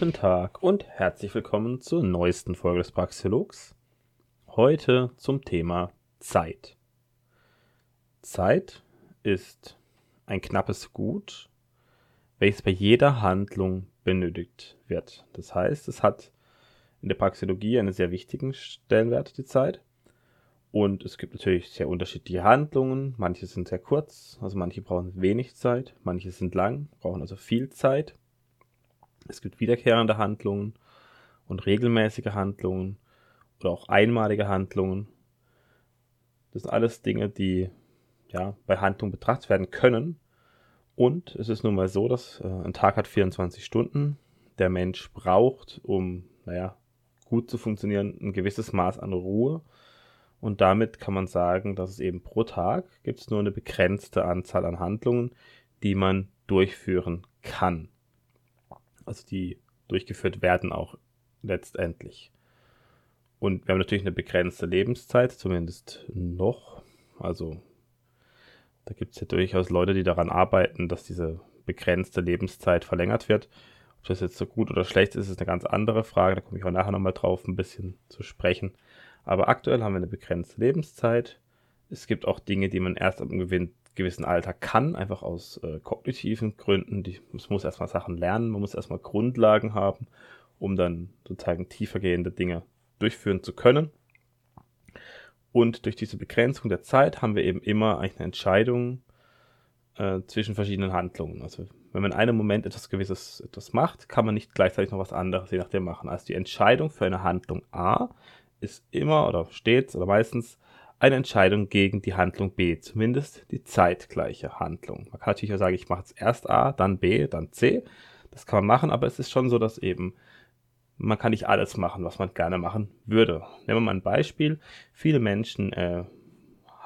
Guten Tag und herzlich willkommen zur neuesten Folge des Praxiologs. Heute zum Thema Zeit. Zeit ist ein knappes Gut, welches bei jeder Handlung benötigt wird. Das heißt, es hat in der Praxeologie einen sehr wichtigen Stellenwert, die Zeit. Und es gibt natürlich sehr unterschiedliche Handlungen. Manche sind sehr kurz, also manche brauchen wenig Zeit, manche sind lang, brauchen also viel Zeit. Es gibt wiederkehrende Handlungen und regelmäßige Handlungen oder auch einmalige Handlungen. Das sind alles Dinge, die ja, bei Handlungen betrachtet werden können. Und es ist nun mal so, dass äh, ein Tag hat 24 Stunden. Der Mensch braucht, um naja, gut zu funktionieren, ein gewisses Maß an Ruhe. Und damit kann man sagen, dass es eben pro Tag gibt es nur eine begrenzte Anzahl an Handlungen, die man durchführen kann also die durchgeführt werden auch letztendlich. Und wir haben natürlich eine begrenzte Lebenszeit, zumindest noch. Also da gibt es ja durchaus Leute, die daran arbeiten, dass diese begrenzte Lebenszeit verlängert wird. Ob das jetzt so gut oder schlecht ist, ist eine ganz andere Frage. Da komme ich auch nachher nochmal drauf, ein bisschen zu sprechen. Aber aktuell haben wir eine begrenzte Lebenszeit. Es gibt auch Dinge, die man erst am Gewinn gewissen Alter kann, einfach aus äh, kognitiven Gründen. Die, man muss erstmal Sachen lernen, man muss erstmal Grundlagen haben, um dann sozusagen tiefergehende Dinge durchführen zu können. Und durch diese Begrenzung der Zeit haben wir eben immer eine Entscheidung äh, zwischen verschiedenen Handlungen. Also wenn man in einem Moment etwas Gewisses etwas macht, kann man nicht gleichzeitig noch was anderes je nachdem machen. Also die Entscheidung für eine Handlung A ist immer oder stets oder meistens eine Entscheidung gegen die Handlung B, zumindest die zeitgleiche Handlung. Man kann natürlich auch sagen, ich mache jetzt erst A, dann B, dann C. Das kann man machen, aber es ist schon so, dass eben man kann nicht alles machen, was man gerne machen würde. Nehmen wir mal ein Beispiel. Viele Menschen äh,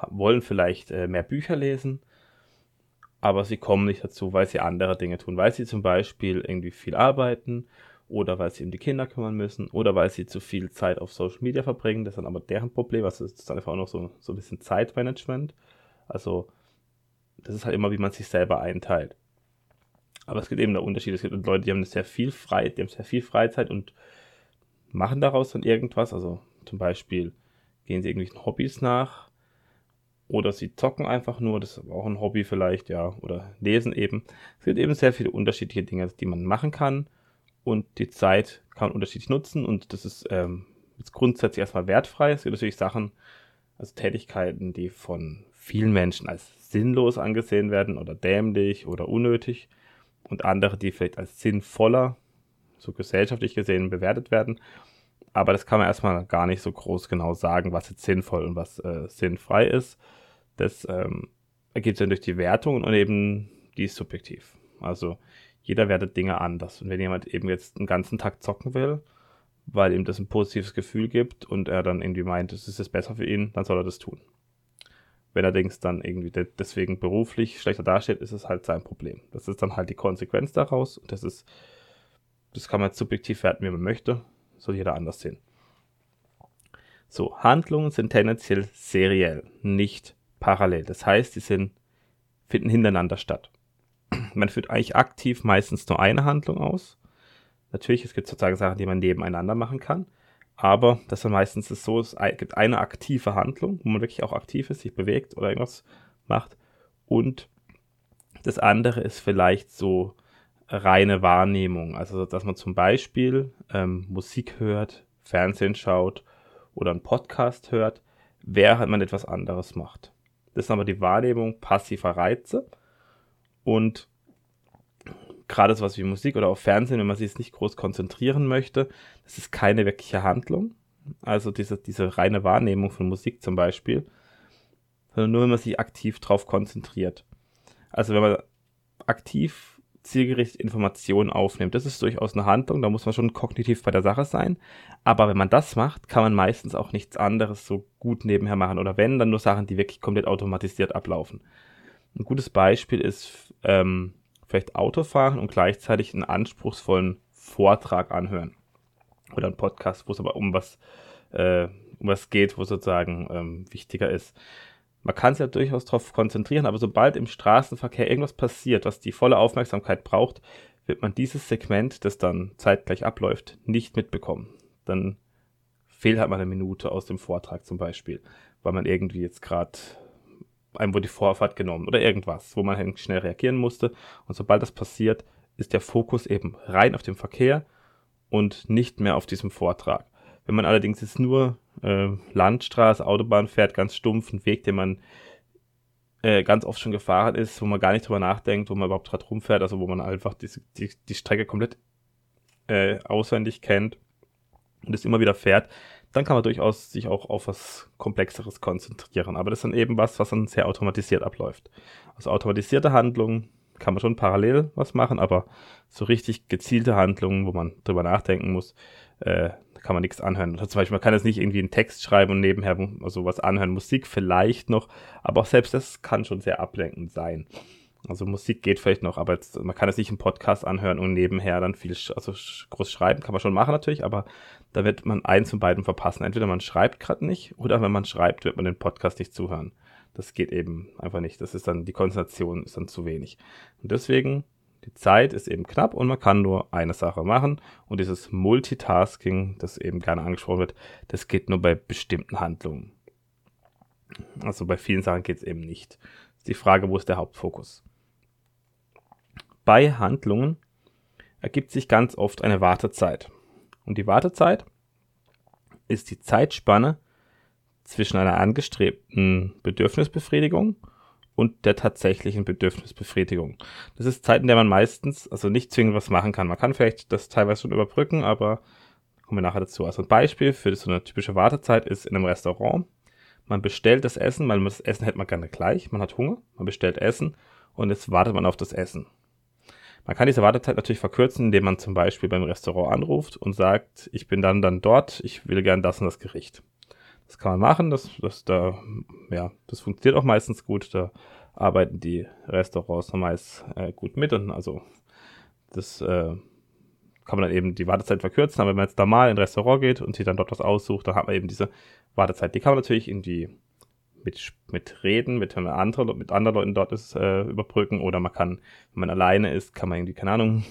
wollen vielleicht äh, mehr Bücher lesen, aber sie kommen nicht dazu, weil sie andere Dinge tun, weil sie zum Beispiel irgendwie viel arbeiten oder weil sie um die Kinder kümmern müssen oder weil sie zu viel Zeit auf Social Media verbringen. Das ist dann aber deren Problem. Also das ist einfach auch noch so, so ein bisschen Zeitmanagement. Also das ist halt immer, wie man sich selber einteilt. Aber es gibt eben der Unterschied. Es gibt Leute, die haben sehr viel Freizeit, die haben sehr viel Freizeit und machen daraus dann irgendwas. Also zum Beispiel gehen sie irgendwelchen Hobbys nach oder sie zocken einfach nur, das ist auch ein Hobby vielleicht, ja, oder lesen eben. Es gibt eben sehr viele unterschiedliche Dinge, die man machen kann und die Zeit kann man unterschiedlich nutzen und das ist ähm, jetzt grundsätzlich erstmal wertfrei. Es gibt natürlich Sachen, also Tätigkeiten, die von vielen Menschen als sinnlos angesehen werden oder dämlich oder unnötig und andere, die vielleicht als sinnvoller, so gesellschaftlich gesehen bewertet werden. Aber das kann man erstmal gar nicht so groß genau sagen, was jetzt sinnvoll und was äh, sinnfrei ist. Das ähm, ergibt sich durch die Wertung und eben die ist subjektiv. Also jeder wertet Dinge anders. Und wenn jemand eben jetzt einen ganzen Tag zocken will, weil ihm das ein positives Gefühl gibt und er dann irgendwie meint, es ist es besser für ihn, dann soll er das tun. Wenn er allerdings dann irgendwie deswegen beruflich schlechter dasteht, ist es halt sein Problem. Das ist dann halt die Konsequenz daraus und das ist, das kann man jetzt subjektiv werten, wie man möchte, soll jeder anders sehen. So, Handlungen sind tendenziell seriell, nicht parallel. Das heißt, sie sind, finden hintereinander statt man führt eigentlich aktiv meistens nur eine Handlung aus. Natürlich, es gibt sozusagen Sachen, die man nebeneinander machen kann. Aber das ist meistens so, es gibt eine aktive Handlung, wo man wirklich auch aktiv ist, sich bewegt oder irgendwas macht. Und das andere ist vielleicht so reine Wahrnehmung. Also, dass man zum Beispiel ähm, Musik hört, Fernsehen schaut oder einen Podcast hört, während man etwas anderes macht. Das ist aber die Wahrnehmung passiver Reize. Und gerade sowas wie Musik oder auch Fernsehen, wenn man sich jetzt nicht groß konzentrieren möchte, das ist keine wirkliche Handlung. Also diese, diese reine Wahrnehmung von Musik zum Beispiel, sondern nur, wenn man sich aktiv drauf konzentriert. Also wenn man aktiv zielgerichtet Informationen aufnimmt, das ist durchaus eine Handlung, da muss man schon kognitiv bei der Sache sein. Aber wenn man das macht, kann man meistens auch nichts anderes so gut nebenher machen. Oder wenn, dann nur Sachen, die wirklich komplett automatisiert ablaufen. Ein gutes Beispiel ist ähm, vielleicht Auto fahren und gleichzeitig einen anspruchsvollen Vortrag anhören. Oder einen Podcast, wo es aber um was, äh, um was geht, wo sozusagen ähm, wichtiger ist. Man kann sich ja durchaus darauf konzentrieren, aber sobald im Straßenverkehr irgendwas passiert, was die volle Aufmerksamkeit braucht, wird man dieses Segment, das dann zeitgleich abläuft, nicht mitbekommen. Dann fehlt halt mal eine Minute aus dem Vortrag zum Beispiel, weil man irgendwie jetzt gerade einem wurde die Vorfahrt genommen oder irgendwas, wo man halt schnell reagieren musste. Und sobald das passiert, ist der Fokus eben rein auf dem Verkehr und nicht mehr auf diesem Vortrag. Wenn man allerdings jetzt nur äh, Landstraße, Autobahn fährt, ganz stumpf, einen Weg, den man äh, ganz oft schon gefahren ist, wo man gar nicht drüber nachdenkt, wo man überhaupt gerade rumfährt, also wo man einfach die, die, die Strecke komplett äh, auswendig kennt und es immer wieder fährt, dann kann man durchaus sich auch auf was Komplexeres konzentrieren. Aber das ist dann eben was, was dann sehr automatisiert abläuft. Also automatisierte Handlungen kann man schon parallel was machen, aber so richtig gezielte Handlungen, wo man drüber nachdenken muss, äh, kann man nichts anhören. Also zum Beispiel, man kann jetzt nicht irgendwie einen Text schreiben und nebenher also was anhören. Musik vielleicht noch, aber auch selbst das kann schon sehr ablenkend sein. Also Musik geht vielleicht noch, aber jetzt, man kann es nicht im Podcast anhören und nebenher dann viel, also groß schreiben kann man schon machen natürlich, aber da wird man eins von beiden verpassen. Entweder man schreibt gerade nicht oder wenn man schreibt, wird man den Podcast nicht zuhören. Das geht eben einfach nicht. Das ist dann, die Konzentration ist dann zu wenig. Und deswegen, die Zeit ist eben knapp und man kann nur eine Sache machen. Und dieses Multitasking, das eben gerne angesprochen wird, das geht nur bei bestimmten Handlungen. Also bei vielen Sachen geht es eben nicht. Ist die Frage, wo ist der Hauptfokus? Bei Handlungen ergibt sich ganz oft eine Wartezeit. Und die Wartezeit ist die Zeitspanne, zwischen einer angestrebten Bedürfnisbefriedigung und der tatsächlichen Bedürfnisbefriedigung. Das ist Zeit, in der man meistens, also nicht zwingend was machen kann. Man kann vielleicht das teilweise schon überbrücken, aber kommen wir nachher dazu. Also ein Beispiel für so eine typische Wartezeit ist in einem Restaurant. Man bestellt das Essen, weil das Essen hätte man gerne gleich. Man hat Hunger, man bestellt Essen und jetzt wartet man auf das Essen. Man kann diese Wartezeit natürlich verkürzen, indem man zum Beispiel beim Restaurant anruft und sagt, ich bin dann dann dort, ich will gern das und das Gericht. Das kann man machen, das, das, da, ja, das funktioniert auch meistens gut. Da arbeiten die Restaurants meist äh, gut mit und also das äh, kann man dann eben die Wartezeit verkürzen. Aber wenn man jetzt da mal in ein Restaurant geht und sich dann dort was aussucht, dann hat man eben diese Wartezeit. Die kann man natürlich irgendwie mit, mit Reden, mit, anderen, mit anderen Leuten dort ist, äh, überbrücken oder man kann, wenn man alleine ist, kann man irgendwie, keine Ahnung,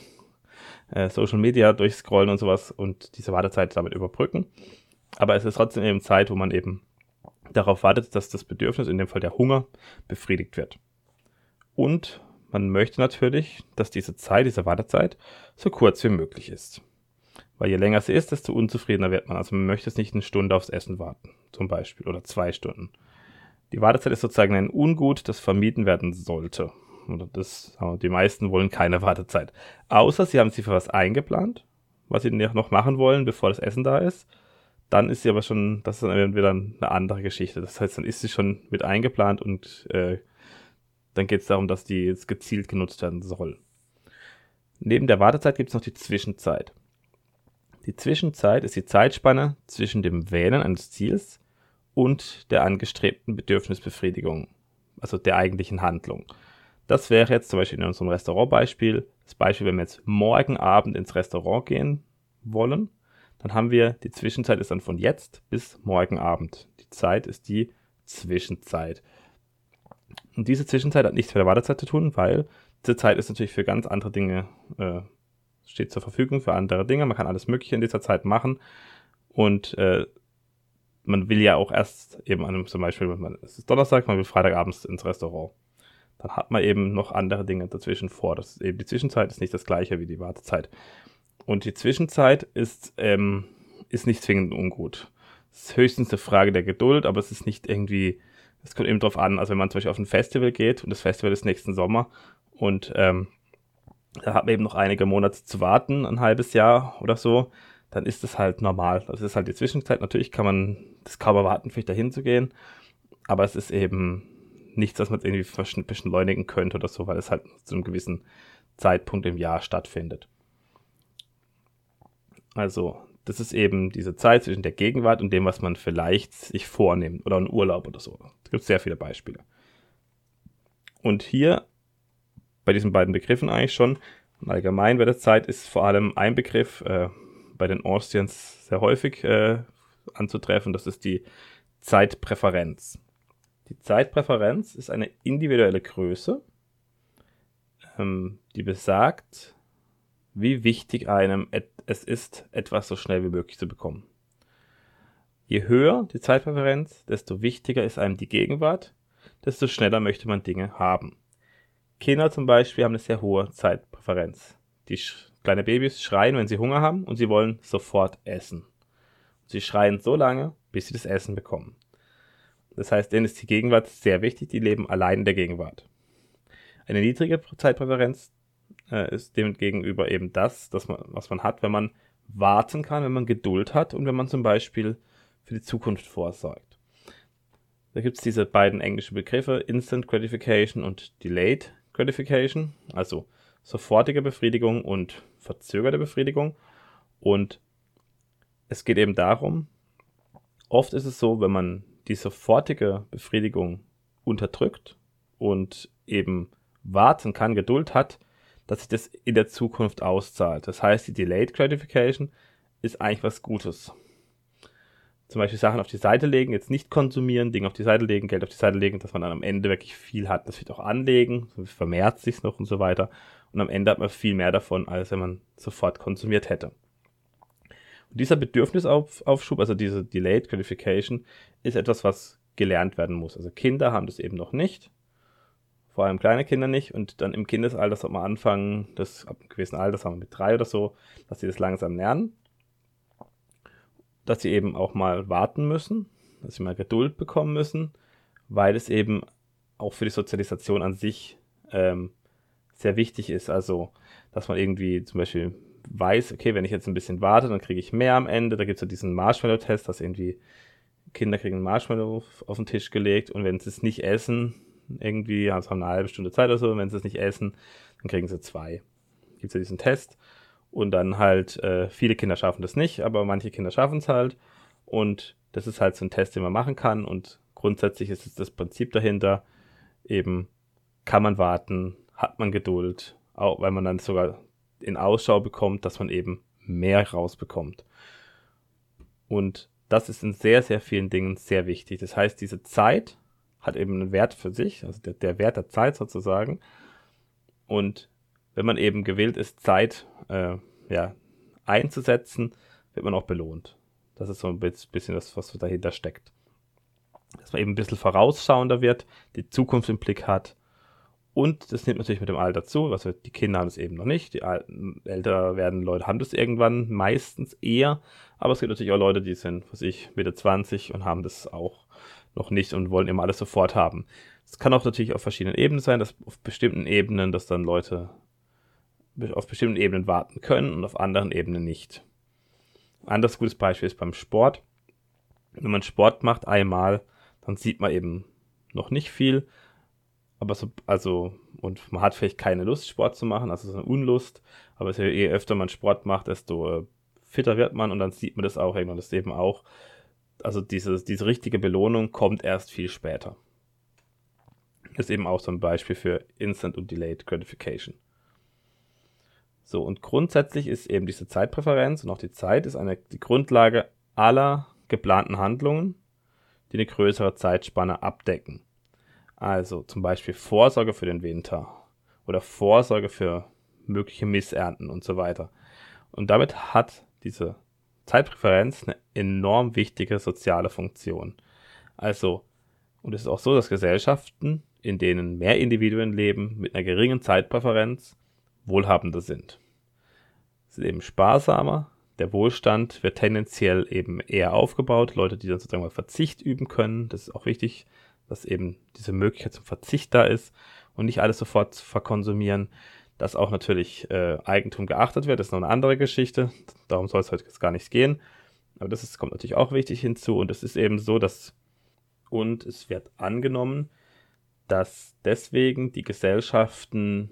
äh, Social Media durchscrollen und sowas und diese Wartezeit damit überbrücken. Aber es ist trotzdem eben Zeit, wo man eben darauf wartet, dass das Bedürfnis, in dem Fall der Hunger, befriedigt wird. Und man möchte natürlich, dass diese Zeit, diese Wartezeit, so kurz wie möglich ist. Weil je länger sie ist, desto unzufriedener wird man. Also man möchte es nicht eine Stunde aufs Essen warten, zum Beispiel, oder zwei Stunden. Die Wartezeit ist sozusagen ein Ungut, das vermieden werden sollte. Oder das, die meisten wollen keine Wartezeit. Außer sie haben sie für was eingeplant, was sie noch machen wollen, bevor das Essen da ist dann ist sie aber schon, das ist dann wieder eine andere Geschichte. Das heißt, dann ist sie schon mit eingeplant und äh, dann geht es darum, dass die jetzt gezielt genutzt werden soll. Neben der Wartezeit gibt es noch die Zwischenzeit. Die Zwischenzeit ist die Zeitspanne zwischen dem Wählen eines Ziels und der angestrebten Bedürfnisbefriedigung, also der eigentlichen Handlung. Das wäre jetzt zum Beispiel in unserem Restaurantbeispiel das Beispiel, wenn wir jetzt morgen Abend ins Restaurant gehen wollen dann haben wir, die Zwischenzeit ist dann von jetzt bis morgen Abend. Die Zeit ist die Zwischenzeit. Und diese Zwischenzeit hat nichts mit der Wartezeit zu tun, weil diese Zeit ist natürlich für ganz andere Dinge, äh, steht zur Verfügung für andere Dinge. Man kann alles Mögliche in dieser Zeit machen. Und äh, man will ja auch erst eben an einem, zum Beispiel, man, es ist Donnerstag, man will Freitagabends ins Restaurant. Dann hat man eben noch andere Dinge dazwischen vor. Das ist eben die Zwischenzeit ist nicht das gleiche wie die Wartezeit. Und die Zwischenzeit ist, ähm, ist nicht zwingend ungut. Es ist höchstens eine Frage der Geduld, aber es ist nicht irgendwie, es kommt eben drauf an, also wenn man zum Beispiel auf ein Festival geht und das Festival ist nächsten Sommer und ähm, da hat man eben noch einige Monate zu warten, ein halbes Jahr oder so, dann ist das halt normal. Das ist halt die Zwischenzeit. Natürlich kann man das kaum erwarten, vielleicht dahin zu gehen, aber es ist eben nichts, was man irgendwie beschleunigen könnte oder so, weil es halt zu einem gewissen Zeitpunkt im Jahr stattfindet. Also, das ist eben diese Zeit zwischen der Gegenwart und dem, was man vielleicht sich vornimmt oder einen Urlaub oder so. Es gibt sehr viele Beispiele. Und hier bei diesen beiden Begriffen eigentlich schon, allgemein bei der Zeit ist vor allem ein Begriff äh, bei den Austrians sehr häufig äh, anzutreffen, das ist die Zeitpräferenz. Die Zeitpräferenz ist eine individuelle Größe, ähm, die besagt, wie wichtig einem es ist, etwas so schnell wie möglich zu bekommen. Je höher die Zeitpräferenz, desto wichtiger ist einem die Gegenwart, desto schneller möchte man Dinge haben. Kinder zum Beispiel haben eine sehr hohe Zeitpräferenz. Die kleine Babys schreien, wenn sie Hunger haben und sie wollen sofort essen. Sie schreien so lange, bis sie das Essen bekommen. Das heißt, denen ist die Gegenwart sehr wichtig, die leben allein in der Gegenwart. Eine niedrige Zeitpräferenz äh, ist demgegenüber eben das, man, was man hat, wenn man warten kann, wenn man Geduld hat und wenn man zum Beispiel für die Zukunft vorsorgt. Da gibt es diese beiden englischen Begriffe, Instant Gratification und Delayed Gratification, also sofortige Befriedigung und verzögerte Befriedigung. Und es geht eben darum, oft ist es so, wenn man die sofortige Befriedigung unterdrückt und eben warten kann, Geduld hat, dass sich das in der Zukunft auszahlt. Das heißt, die Delayed Gratification ist eigentlich was Gutes. Zum Beispiel Sachen auf die Seite legen, jetzt nicht konsumieren, Dinge auf die Seite legen, Geld auf die Seite legen, dass man dann am Ende wirklich viel hat. Das wird auch anlegen, vermehrt sich noch und so weiter. Und am Ende hat man viel mehr davon, als wenn man sofort konsumiert hätte. Und dieser Bedürfnisaufschub, also diese Delayed Gratification, ist etwas, was gelernt werden muss. Also Kinder haben das eben noch nicht vor allem kleine Kinder nicht. Und dann im Kindesalter sollte man anfangen, das ab einem gewissen Alter, sagen wir mit drei oder so, dass sie das langsam lernen. Dass sie eben auch mal warten müssen, dass sie mal Geduld bekommen müssen, weil es eben auch für die Sozialisation an sich ähm, sehr wichtig ist. Also, dass man irgendwie zum Beispiel weiß, okay, wenn ich jetzt ein bisschen warte, dann kriege ich mehr am Ende. Da gibt es ja diesen Marshmallow-Test, dass irgendwie Kinder kriegen Marshmallow auf, auf den Tisch gelegt und wenn sie es nicht essen, irgendwie, haben eine halbe Stunde Zeit oder so, und wenn sie es nicht essen, dann kriegen sie zwei. Gibt es ja diesen Test. Und dann halt, äh, viele Kinder schaffen das nicht, aber manche Kinder schaffen es halt. Und das ist halt so ein Test, den man machen kann. Und grundsätzlich ist es das Prinzip dahinter, eben kann man warten, hat man Geduld, auch weil man dann sogar in Ausschau bekommt, dass man eben mehr rausbekommt. Und das ist in sehr, sehr vielen Dingen sehr wichtig. Das heißt, diese Zeit, hat eben einen Wert für sich, also der, der Wert der Zeit sozusagen. Und wenn man eben gewillt ist, Zeit äh, ja, einzusetzen, wird man auch belohnt. Das ist so ein bisschen das, was dahinter steckt. Dass man eben ein bisschen vorausschauender wird, die Zukunft im Blick hat. Und das nimmt natürlich mit dem Alter zu. Also die Kinder haben es eben noch nicht. Die älter werden Leute haben das irgendwann meistens eher. Aber es gibt natürlich auch Leute, die sind, was ich, Mitte 20 und haben das auch noch nicht und wollen immer alles sofort haben. Es kann auch natürlich auf verschiedenen Ebenen sein, dass auf bestimmten Ebenen, dass dann Leute auf bestimmten Ebenen warten können und auf anderen Ebenen nicht. Ein anderes gutes Beispiel ist beim Sport. Wenn man Sport macht einmal, dann sieht man eben noch nicht viel, aber so, also, und man hat vielleicht keine Lust, Sport zu machen, also so eine Unlust, aber je öfter man Sport macht, desto äh, fitter wird man und dann sieht man das auch irgendwann, das eben auch also diese, diese richtige Belohnung kommt erst viel später. Ist eben auch so ein Beispiel für Instant und Delayed Gratification. So, und grundsätzlich ist eben diese Zeitpräferenz und auch die Zeit ist eine, die Grundlage aller geplanten Handlungen, die eine größere Zeitspanne abdecken. Also zum Beispiel Vorsorge für den Winter oder Vorsorge für mögliche Missernten und so weiter. Und damit hat diese Zeitpräferenz eine enorm wichtige soziale Funktion. Also, und es ist auch so, dass Gesellschaften, in denen mehr Individuen leben, mit einer geringen Zeitpräferenz wohlhabender sind. Sie sind eben sparsamer, der Wohlstand wird tendenziell eben eher aufgebaut, Leute, die dann sozusagen mal Verzicht üben können. Das ist auch wichtig, dass eben diese Möglichkeit zum Verzicht da ist und nicht alles sofort verkonsumieren dass auch natürlich äh, Eigentum geachtet wird. Das ist noch eine andere Geschichte. Darum soll es heute jetzt gar nicht gehen. Aber das ist, kommt natürlich auch wichtig hinzu. Und es ist eben so, dass, und es wird angenommen, dass deswegen die Gesellschaften,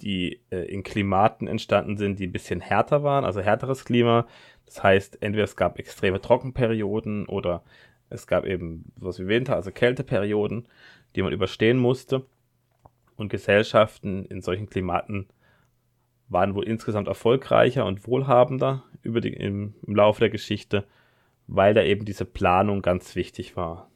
die äh, in Klimaten entstanden sind, die ein bisschen härter waren, also härteres Klima. Das heißt, entweder es gab extreme Trockenperioden oder es gab eben was wie Winter, also Kälteperioden, die man überstehen musste und Gesellschaften in solchen Klimaten waren wohl insgesamt erfolgreicher und wohlhabender über die, im, im Laufe der Geschichte, weil da eben diese Planung ganz wichtig war.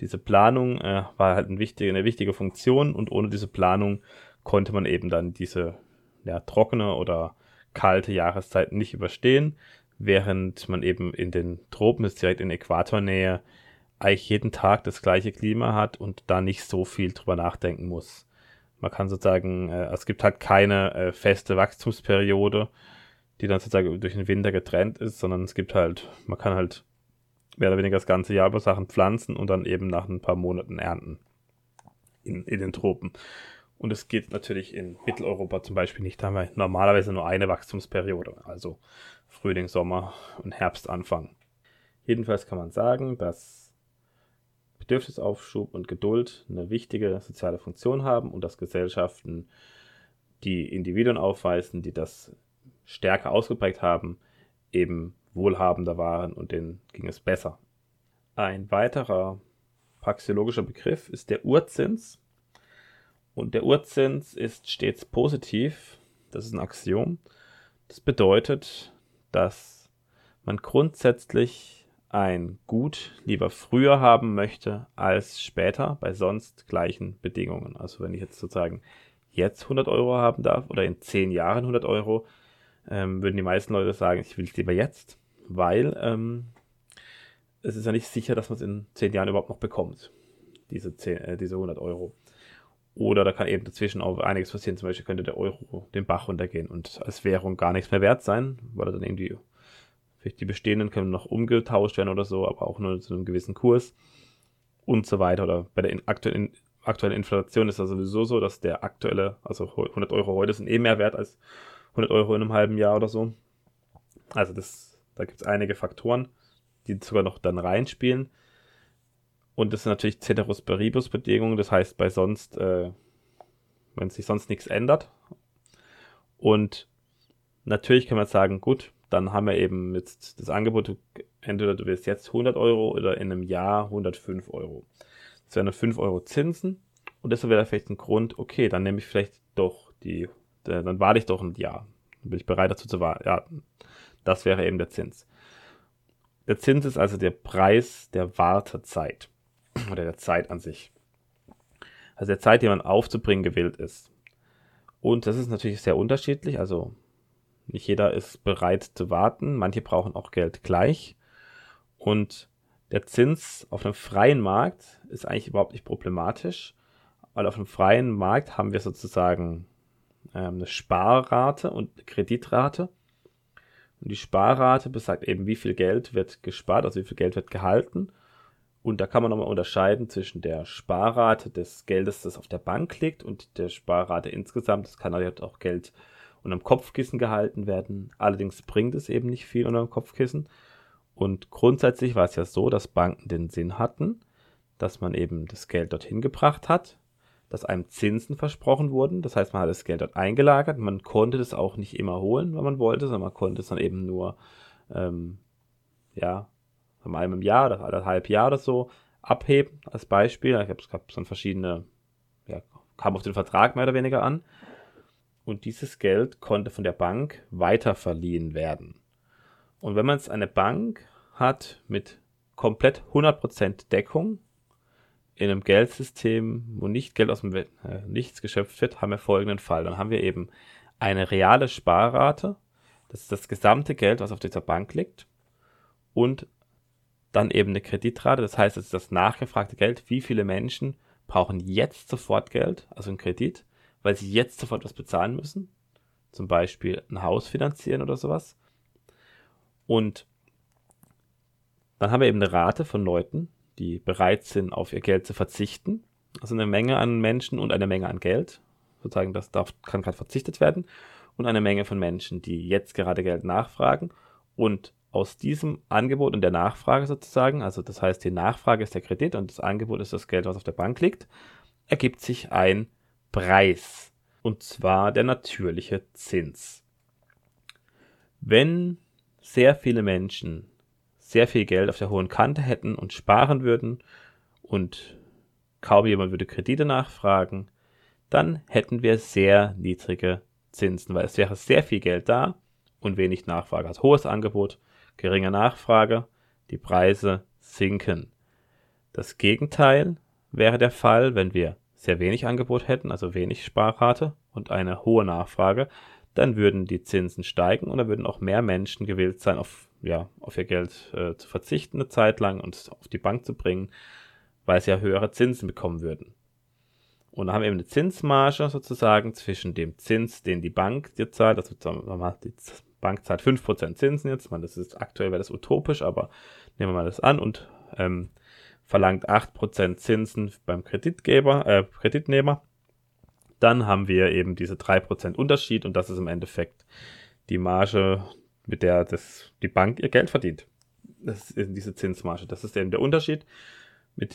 Diese Planung äh, war halt ein wichtige, eine wichtige Funktion und ohne diese Planung konnte man eben dann diese ja, trockene oder kalte Jahreszeiten nicht überstehen, während man eben in den Tropen, ist direkt in Äquatornähe, eigentlich jeden Tag das gleiche Klima hat und da nicht so viel drüber nachdenken muss. Man kann sozusagen, äh, es gibt halt keine äh, feste Wachstumsperiode, die dann sozusagen durch den Winter getrennt ist, sondern es gibt halt, man kann halt mehr oder weniger das ganze Jahr über Sachen pflanzen und dann eben nach ein paar Monaten ernten in, in den Tropen. Und es geht natürlich in Mitteleuropa zum Beispiel nicht. Da haben wir normalerweise nur eine Wachstumsperiode, also Frühling, Sommer und Herbstanfang. Jedenfalls kann man sagen, dass Bedürfnisaufschub und Geduld eine wichtige soziale Funktion haben und dass Gesellschaften, die Individuen aufweisen, die das stärker ausgeprägt haben, eben wohlhabender waren und denen ging es besser. Ein weiterer praxeologischer Begriff ist der Urzins. Und der Urzins ist stets positiv. Das ist ein Axiom. Das bedeutet, dass man grundsätzlich ein Gut lieber früher haben möchte als später bei sonst gleichen Bedingungen. Also wenn ich jetzt sozusagen jetzt 100 Euro haben darf oder in 10 Jahren 100 Euro, ähm, würden die meisten Leute sagen, ich will es lieber jetzt, weil ähm, es ist ja nicht sicher, dass man es in 10 Jahren überhaupt noch bekommt, diese, 10, äh, diese 100 Euro. Oder da kann eben dazwischen auch einiges passieren. Zum Beispiel könnte der Euro den Bach runtergehen und als Währung gar nichts mehr wert sein, weil dann irgendwie, vielleicht die bestehenden können noch umgetauscht werden oder so, aber auch nur zu einem gewissen Kurs und so weiter. Oder bei der aktuellen, aktuellen Inflation ist das sowieso so, dass der aktuelle, also 100 Euro heute sind eh mehr wert als 100 Euro in einem halben Jahr oder so. Also das, da gibt es einige Faktoren, die sogar noch dann reinspielen. Und das sind natürlich Ceteris Paribus Bedingungen, das heißt bei sonst, äh, wenn sich sonst nichts ändert. Und natürlich kann man sagen, gut, dann haben wir eben jetzt das Angebot, entweder du willst jetzt 100 Euro oder in einem Jahr 105 Euro. Das wären dann 5 Euro Zinsen und das wäre vielleicht ein Grund, okay, dann nehme ich vielleicht doch die äh, dann warte ich doch ein Jahr. Dann bin ich bereit dazu zu warten. Ja, das wäre eben der Zins. Der Zins ist also der Preis der Wartezeit oder der Zeit an sich. Also der Zeit, die man aufzubringen gewillt ist. Und das ist natürlich sehr unterschiedlich. Also nicht jeder ist bereit zu warten. Manche brauchen auch Geld gleich. Und der Zins auf einem freien Markt ist eigentlich überhaupt nicht problematisch, weil auf einem freien Markt haben wir sozusagen ähm, eine Sparrate und eine Kreditrate. Und die Sparrate besagt eben, wie viel Geld wird gespart, also wie viel Geld wird gehalten. Und da kann man nochmal unterscheiden zwischen der Sparrate des Geldes, das auf der Bank liegt, und der Sparrate insgesamt. Das kann halt auch Geld unter dem Kopfkissen gehalten werden. Allerdings bringt es eben nicht viel unter dem Kopfkissen. Und grundsätzlich war es ja so, dass Banken den Sinn hatten, dass man eben das Geld dorthin gebracht hat, dass einem Zinsen versprochen wurden. Das heißt, man hat das Geld dort eingelagert. Man konnte das auch nicht immer holen, wenn man wollte, sondern man konnte es dann eben nur, ähm, ja, von einem Jahr oder anderthalb Jahr oder so abheben, als Beispiel. Ich habe es gab dann verschiedene, ja, kam auf den Vertrag mehr oder weniger an. Und dieses Geld konnte von der Bank weiterverliehen werden. Und wenn man jetzt eine Bank hat mit komplett 100% Deckung, in einem Geldsystem, wo nicht Geld aus dem äh, Nichts geschöpft wird, haben wir folgenden Fall. Dann haben wir eben eine reale Sparrate, das ist das gesamte Geld, was auf dieser Bank liegt, und dann eben eine Kreditrate, das heißt, es ist das nachgefragte Geld, wie viele Menschen brauchen jetzt sofort Geld, also einen Kredit, weil sie jetzt sofort was bezahlen müssen, zum Beispiel ein Haus finanzieren oder sowas. Und dann haben wir eben eine Rate von Leuten, die bereit sind, auf ihr Geld zu verzichten. Also eine Menge an Menschen und eine Menge an Geld. Sozusagen, das darf, kann gerade verzichtet werden. Und eine Menge von Menschen, die jetzt gerade Geld nachfragen. Und aus diesem Angebot und der Nachfrage sozusagen, also das heißt, die Nachfrage ist der Kredit und das Angebot ist das Geld, was auf der Bank liegt, ergibt sich ein Preis. Und zwar der natürliche Zins. Wenn sehr viele Menschen sehr viel Geld auf der hohen Kante hätten und sparen würden und kaum jemand würde Kredite nachfragen, dann hätten wir sehr niedrige Zinsen, weil es wäre sehr viel Geld da und wenig Nachfrage. Also hohes Angebot, geringe Nachfrage, die Preise sinken. Das Gegenteil wäre der Fall, wenn wir sehr wenig Angebot hätten, also wenig Sparrate und eine hohe Nachfrage, dann würden die Zinsen steigen und dann würden auch mehr Menschen gewillt sein, auf, ja, auf ihr Geld äh, zu verzichten eine Zeit lang und es auf die Bank zu bringen, weil sie ja höhere Zinsen bekommen würden. Und dann haben wir eben eine Zinsmarge sozusagen zwischen dem Zins, den die Bank dir zahlt, also die Bank zahlt 5% Zinsen jetzt, man, das ist aktuell wäre das utopisch, aber nehmen wir mal das an und ähm, verlangt 8% Zinsen beim Kreditgeber, äh, Kreditnehmer dann haben wir eben diese 3% Unterschied und das ist im Endeffekt die Marge, mit der das, die Bank ihr Geld verdient. Das ist diese Zinsmarge. Das ist eben der Unterschied, mit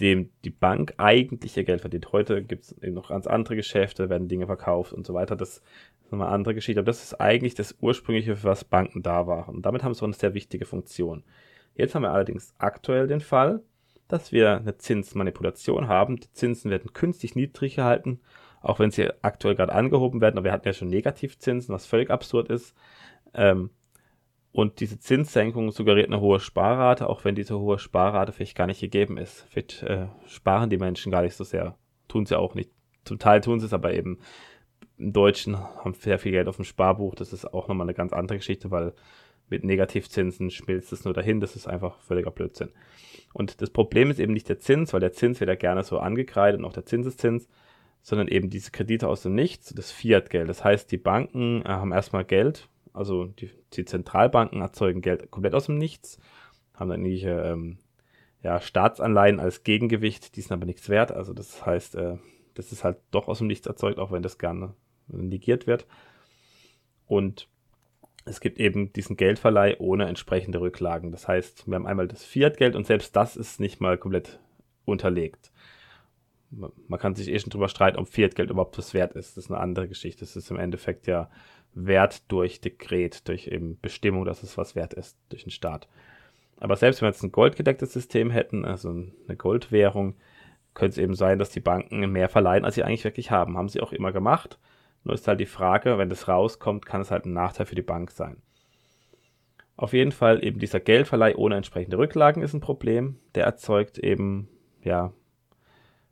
dem die Bank eigentlich ihr Geld verdient. Heute gibt es eben noch ganz andere Geschäfte, werden Dinge verkauft und so weiter. Das ist nochmal eine andere Geschichte. Aber das ist eigentlich das Ursprüngliche, für was Banken da waren. Und damit haben sie auch eine sehr wichtige Funktion. Jetzt haben wir allerdings aktuell den Fall, dass wir eine Zinsmanipulation haben. Die Zinsen werden künstlich niedrig gehalten, auch wenn sie aktuell gerade angehoben werden. Aber wir hatten ja schon Negativzinsen, was völlig absurd ist. Ähm, und diese Zinssenkung suggeriert eine hohe Sparrate, auch wenn diese hohe Sparrate vielleicht gar nicht gegeben ist. Vielleicht äh, sparen die Menschen gar nicht so sehr. Tun sie auch nicht. Zum Teil tun sie es, aber eben im Deutschen haben sehr viel Geld auf dem Sparbuch. Das ist auch nochmal eine ganz andere Geschichte, weil mit Negativzinsen schmilzt es nur dahin. Das ist einfach völliger Blödsinn. Und das Problem ist eben nicht der Zins, weil der Zins wird ja gerne so angekreidet und auch der Zinseszins, sondern eben diese Kredite aus dem Nichts, das Fiat-Geld. Das heißt, die Banken äh, haben erstmal Geld, also die, die, Zentralbanken erzeugen Geld komplett aus dem Nichts, haben dann irgendwelche ähm, ja, Staatsanleihen als Gegengewicht, die sind aber nichts wert. Also das heißt, äh, das ist halt doch aus dem Nichts erzeugt, auch wenn das gerne negiert wird. Und es gibt eben diesen Geldverleih ohne entsprechende Rücklagen. Das heißt, wir haben einmal das Fiat-Geld und selbst das ist nicht mal komplett unterlegt. Man kann sich eh schon drüber streiten, ob Fiat-Geld überhaupt was wert ist. Das ist eine andere Geschichte. Das ist im Endeffekt ja Wert durch Dekret, durch eben Bestimmung, dass es was wert ist, durch den Staat. Aber selbst wenn wir jetzt ein goldgedecktes System hätten, also eine Goldwährung, könnte es eben sein, dass die Banken mehr verleihen, als sie eigentlich wirklich haben. Haben sie auch immer gemacht. Nur ist halt die Frage, wenn das rauskommt, kann es halt ein Nachteil für die Bank sein. Auf jeden Fall eben dieser Geldverleih ohne entsprechende Rücklagen ist ein Problem. Der erzeugt eben, ja,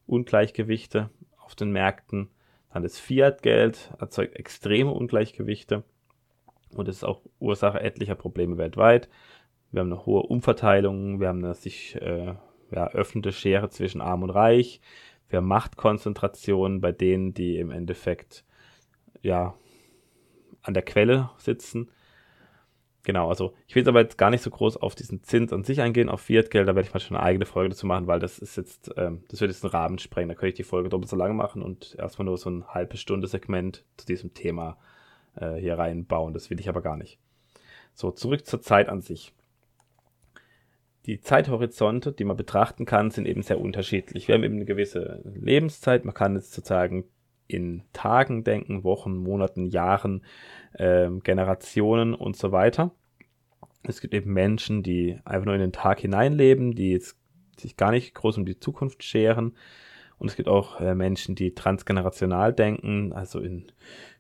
Ungleichgewichte auf den Märkten. Dann das Fiat-Geld erzeugt extreme Ungleichgewichte und ist auch Ursache etlicher Probleme weltweit. Wir haben eine hohe Umverteilung, wir haben eine sich äh, ja, öffnende Schere zwischen Arm und Reich, wir haben Machtkonzentration bei denen, die im Endeffekt ja, an der Quelle sitzen. Genau, also ich will jetzt aber jetzt gar nicht so groß auf diesen Zins an sich eingehen, auf Fiat-Geld, da werde ich mal schon eine eigene Folge dazu machen, weil das ist jetzt, ähm, das wird jetzt einen Rahmen sprengen, da könnte ich die Folge doppelt so lang machen und erstmal nur so ein halbe Stunde Segment zu diesem Thema äh, hier reinbauen, das will ich aber gar nicht. So, zurück zur Zeit an sich. Die Zeithorizonte, die man betrachten kann, sind eben sehr unterschiedlich. Wir haben eben eine gewisse Lebenszeit, man kann jetzt sozusagen in Tagen denken, Wochen, Monaten, Jahren, äh, Generationen und so weiter. Es gibt eben Menschen, die einfach nur in den Tag hineinleben, die sich gar nicht groß um die Zukunft scheren. Und es gibt auch äh, Menschen, die transgenerational denken, also in,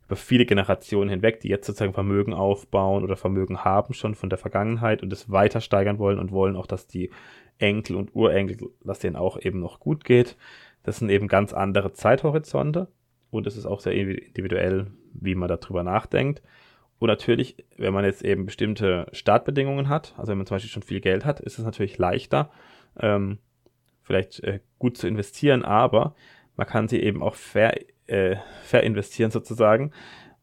über viele Generationen hinweg, die jetzt sozusagen Vermögen aufbauen oder Vermögen haben schon von der Vergangenheit und es weiter steigern wollen und wollen auch, dass die Enkel und Urenkel, dass denen auch eben noch gut geht. Das sind eben ganz andere Zeithorizonte und es ist auch sehr individuell, wie man darüber nachdenkt. Und natürlich, wenn man jetzt eben bestimmte Startbedingungen hat, also wenn man zum Beispiel schon viel Geld hat, ist es natürlich leichter, ähm, vielleicht äh, gut zu investieren, aber man kann sie eben auch ver, äh, verinvestieren sozusagen,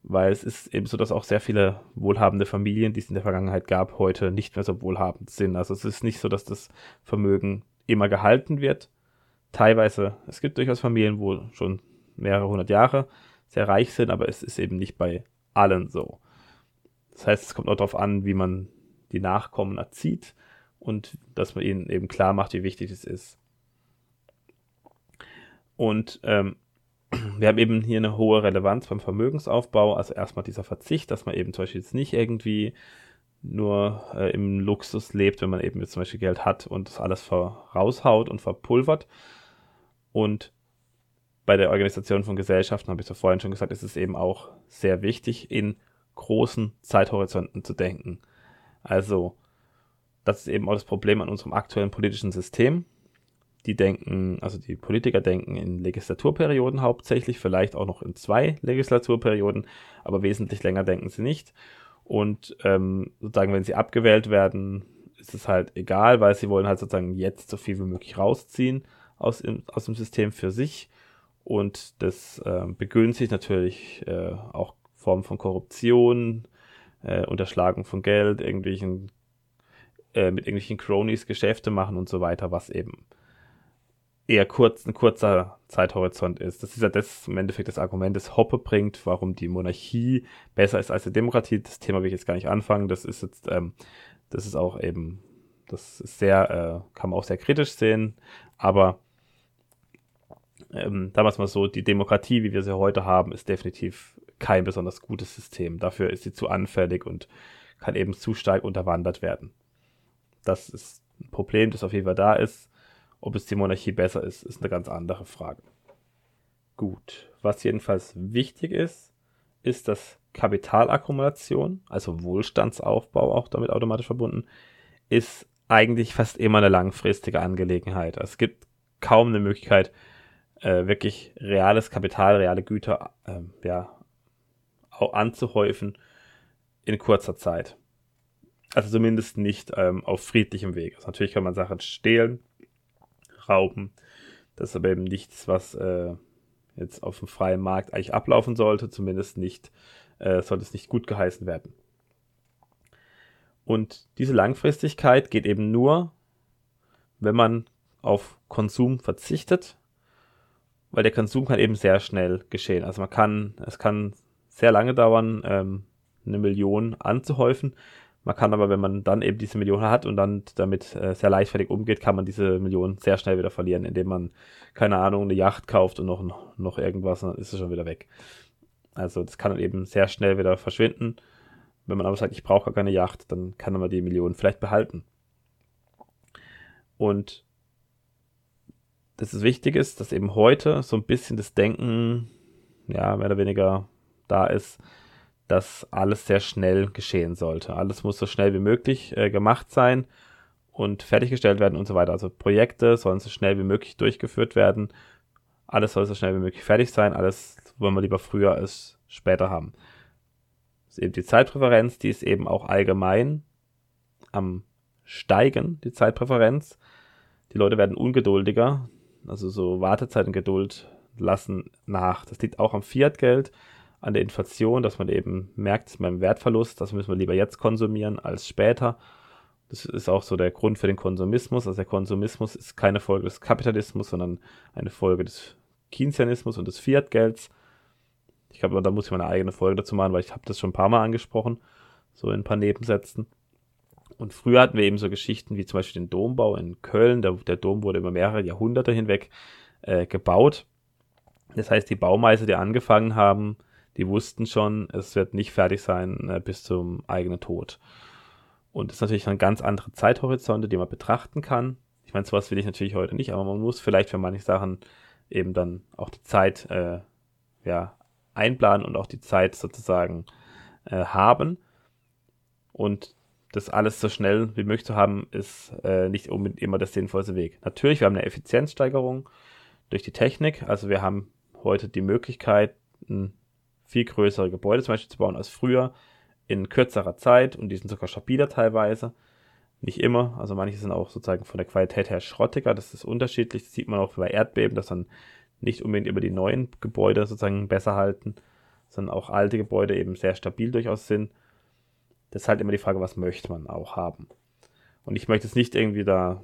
weil es ist eben so, dass auch sehr viele wohlhabende Familien, die es in der Vergangenheit gab, heute nicht mehr so wohlhabend sind. Also es ist nicht so, dass das Vermögen immer gehalten wird. Teilweise, es gibt durchaus Familien, wo schon mehrere hundert Jahre sehr reich sind, aber es ist eben nicht bei allen so. Das heißt, es kommt auch darauf an, wie man die Nachkommen erzieht und dass man ihnen eben klar macht, wie wichtig es ist. Und ähm, wir haben eben hier eine hohe Relevanz beim Vermögensaufbau. Also erstmal dieser Verzicht, dass man eben zum Beispiel jetzt nicht irgendwie nur äh, im Luxus lebt, wenn man eben jetzt zum Beispiel Geld hat und das alles raushaut und verpulvert. Und bei der Organisation von Gesellschaften, habe ich so vorhin schon gesagt, ist es eben auch sehr wichtig, in großen Zeithorizonten zu denken. Also, das ist eben auch das Problem an unserem aktuellen politischen System. die denken, also die Politiker denken in Legislaturperioden hauptsächlich, vielleicht auch noch in zwei Legislaturperioden, aber wesentlich länger denken sie nicht. Und ähm, sozusagen, wenn sie abgewählt werden, ist es halt egal, weil sie wollen halt sozusagen jetzt so viel wie möglich rausziehen aus, aus dem System für sich. Und das äh, begünstigt natürlich äh, auch Formen von Korruption, äh, Unterschlagung von Geld, irgendwelchen, äh, mit irgendwelchen Cronies Geschäfte machen und so weiter, was eben eher kurz, ein kurzer Zeithorizont ist. Das ist ja das im Endeffekt das Argument, das Hoppe bringt, warum die Monarchie besser ist als die Demokratie. Das Thema will ich jetzt gar nicht anfangen. Das ist jetzt, ähm, das ist auch eben, das ist sehr, äh, kann man auch sehr kritisch sehen, aber ähm, damals mal so, die Demokratie, wie wir sie heute haben, ist definitiv kein besonders gutes System. Dafür ist sie zu anfällig und kann eben zu stark unterwandert werden. Das ist ein Problem, das auf jeden Fall da ist. Ob es die Monarchie besser ist, ist eine ganz andere Frage. Gut, was jedenfalls wichtig ist, ist, dass Kapitalakkumulation, also Wohlstandsaufbau auch damit automatisch verbunden, ist eigentlich fast immer eine langfristige Angelegenheit. Es gibt kaum eine Möglichkeit, äh, wirklich reales Kapital, reale Güter äh, ja, anzuhäufen in kurzer Zeit. Also zumindest nicht ähm, auf friedlichem Weg. Also natürlich kann man Sachen stehlen, rauben. Das ist aber eben nichts, was äh, jetzt auf dem freien Markt eigentlich ablaufen sollte. Zumindest nicht, äh, sollte es nicht gut geheißen werden. Und diese Langfristigkeit geht eben nur, wenn man auf Konsum verzichtet, weil der Konsum kann eben sehr schnell geschehen. Also man kann, es kann sehr lange dauern, ähm, eine Million anzuhäufen. Man kann aber, wenn man dann eben diese Million hat und dann damit äh, sehr leichtfertig umgeht, kann man diese Million sehr schnell wieder verlieren, indem man, keine Ahnung, eine Yacht kauft und noch, noch irgendwas, dann ist es schon wieder weg. Also das kann dann eben sehr schnell wieder verschwinden. Wenn man aber sagt, ich brauche gar keine Yacht, dann kann man die Million vielleicht behalten. Und das ist wichtig ist, dass eben heute so ein bisschen das Denken, ja, mehr oder weniger da ist, dass alles sehr schnell geschehen sollte. Alles muss so schnell wie möglich äh, gemacht sein und fertiggestellt werden und so weiter. Also Projekte sollen so schnell wie möglich durchgeführt werden. Alles soll so schnell wie möglich fertig sein. Alles wollen wir lieber früher als später haben. Das ist eben die Zeitpräferenz, die ist eben auch allgemein am Steigen, die Zeitpräferenz. Die Leute werden ungeduldiger. Also so Wartezeit und Geduld lassen nach. Das liegt auch am Fiat-Geld an der Inflation, dass man eben merkt, beim Wertverlust, das müssen wir lieber jetzt konsumieren als später. Das ist auch so der Grund für den Konsumismus. Also der Konsumismus ist keine Folge des Kapitalismus, sondern eine Folge des Keynesianismus und des Fiat-Gelds. Ich glaube, da muss ich mal eine eigene Folge dazu machen, weil ich habe das schon ein paar Mal angesprochen, so in ein paar Nebensätzen. Und früher hatten wir eben so Geschichten wie zum Beispiel den Dombau in Köln. Der, der Dom wurde über mehrere Jahrhunderte hinweg äh, gebaut. Das heißt, die Baumeister, die angefangen haben, die wussten schon, es wird nicht fertig sein äh, bis zum eigenen Tod. Und das ist natürlich eine ganz andere Zeithorizonte, die man betrachten kann. Ich meine, sowas will ich natürlich heute nicht, aber man muss vielleicht für manche Sachen eben dann auch die Zeit äh, ja, einplanen und auch die Zeit sozusagen äh, haben. Und das alles so schnell wie möglich zu haben, ist äh, nicht unbedingt immer der sinnvollste Weg. Natürlich, wir haben eine Effizienzsteigerung durch die Technik. Also wir haben heute die Möglichkeit, viel größere Gebäude zum Beispiel zu bauen als früher in kürzerer Zeit und die sind sogar stabiler teilweise. Nicht immer, also manche sind auch sozusagen von der Qualität her schrottiger, das ist unterschiedlich, das sieht man auch bei Erdbeben, dass dann nicht unbedingt immer die neuen Gebäude sozusagen besser halten, sondern auch alte Gebäude eben sehr stabil durchaus sind. Das ist halt immer die Frage, was möchte man auch haben. Und ich möchte jetzt nicht irgendwie da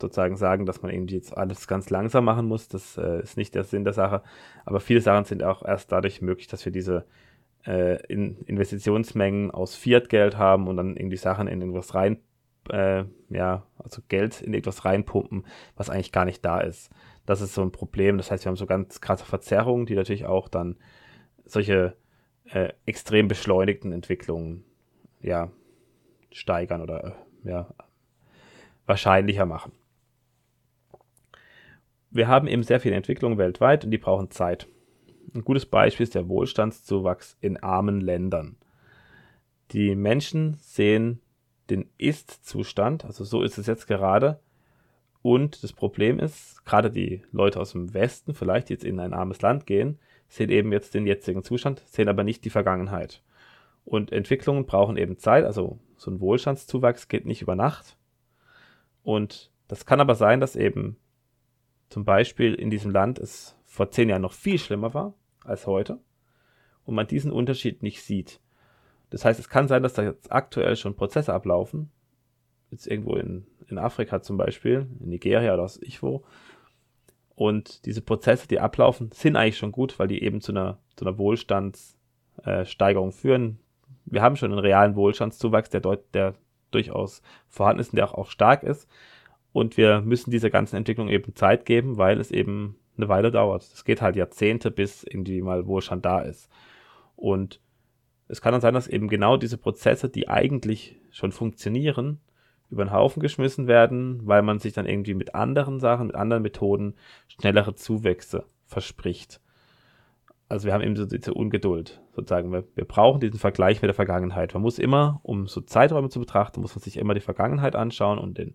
sozusagen sagen, dass man irgendwie jetzt alles ganz langsam machen muss. Das äh, ist nicht der Sinn der Sache. Aber viele Sachen sind auch erst dadurch möglich, dass wir diese äh, in Investitionsmengen aus Fiat-Geld haben und dann irgendwie Sachen in irgendwas rein, äh, ja, also Geld in etwas reinpumpen, was eigentlich gar nicht da ist. Das ist so ein Problem. Das heißt, wir haben so ganz krasse Verzerrungen, die natürlich auch dann solche äh, extrem beschleunigten Entwicklungen ja steigern oder ja wahrscheinlicher machen wir haben eben sehr viele Entwicklungen weltweit und die brauchen Zeit. Ein gutes Beispiel ist der Wohlstandszuwachs in armen Ländern. Die Menschen sehen den Ist-Zustand, also so ist es jetzt gerade, Und das Problem ist, gerade die Leute aus dem Westen, vielleicht die jetzt in ein armes Land gehen, sehen eben jetzt den jetzigen Zustand, sehen aber nicht die Vergangenheit. Und Entwicklungen brauchen eben Zeit, also so ein Wohlstandszuwachs geht nicht über Nacht. Und das kann aber sein, dass eben zum Beispiel in diesem Land es vor zehn Jahren noch viel schlimmer war als heute und man diesen Unterschied nicht sieht. Das heißt, es kann sein, dass da jetzt aktuell schon Prozesse ablaufen, jetzt irgendwo in, in Afrika zum Beispiel, in Nigeria oder was ich wo, und diese Prozesse, die ablaufen, sind eigentlich schon gut, weil die eben zu einer, zu einer Wohlstandssteigerung führen. Wir haben schon einen realen Wohlstandszuwachs, der, deut, der durchaus vorhanden ist und der auch, auch stark ist. Und wir müssen dieser ganzen Entwicklung eben Zeit geben, weil es eben eine Weile dauert. Es geht halt Jahrzehnte, bis irgendwie mal Wohlstand da ist. Und es kann dann sein, dass eben genau diese Prozesse, die eigentlich schon funktionieren, über den Haufen geschmissen werden, weil man sich dann irgendwie mit anderen Sachen, mit anderen Methoden schnellere Zuwächse verspricht. Also wir haben eben so diese Ungeduld, sozusagen. Wir, wir brauchen diesen Vergleich mit der Vergangenheit. Man muss immer, um so Zeiträume zu betrachten, muss man sich immer die Vergangenheit anschauen und, den,